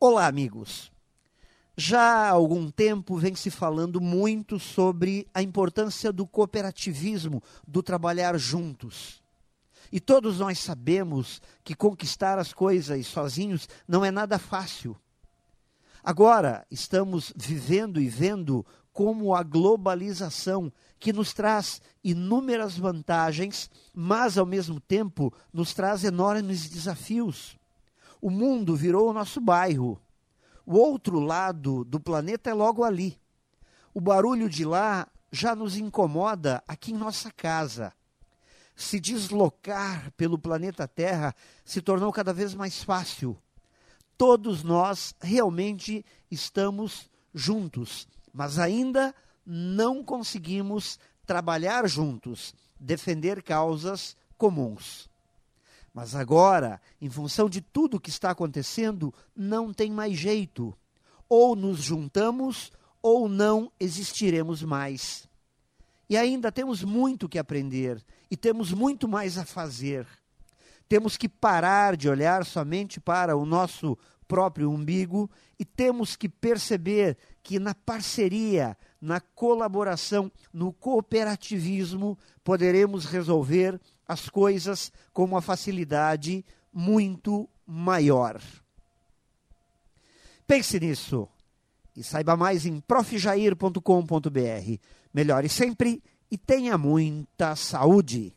Olá, amigos. Já há algum tempo vem se falando muito sobre a importância do cooperativismo, do trabalhar juntos. E todos nós sabemos que conquistar as coisas sozinhos não é nada fácil. Agora estamos vivendo e vendo como a globalização, que nos traz inúmeras vantagens, mas ao mesmo tempo nos traz enormes desafios. O mundo virou o nosso bairro. O outro lado do planeta é logo ali. O barulho de lá já nos incomoda aqui em nossa casa. Se deslocar pelo planeta Terra se tornou cada vez mais fácil. Todos nós realmente estamos juntos mas ainda não conseguimos trabalhar juntos, defender causas comuns. Mas agora, em função de tudo que está acontecendo, não tem mais jeito. Ou nos juntamos ou não existiremos mais. E ainda temos muito que aprender e temos muito mais a fazer. Temos que parar de olhar somente para o nosso próprio umbigo e temos que perceber que na parceria, na colaboração, no cooperativismo, poderemos resolver as coisas com uma facilidade muito maior. Pense nisso e saiba mais em profjair.com.br. Melhore sempre e tenha muita saúde.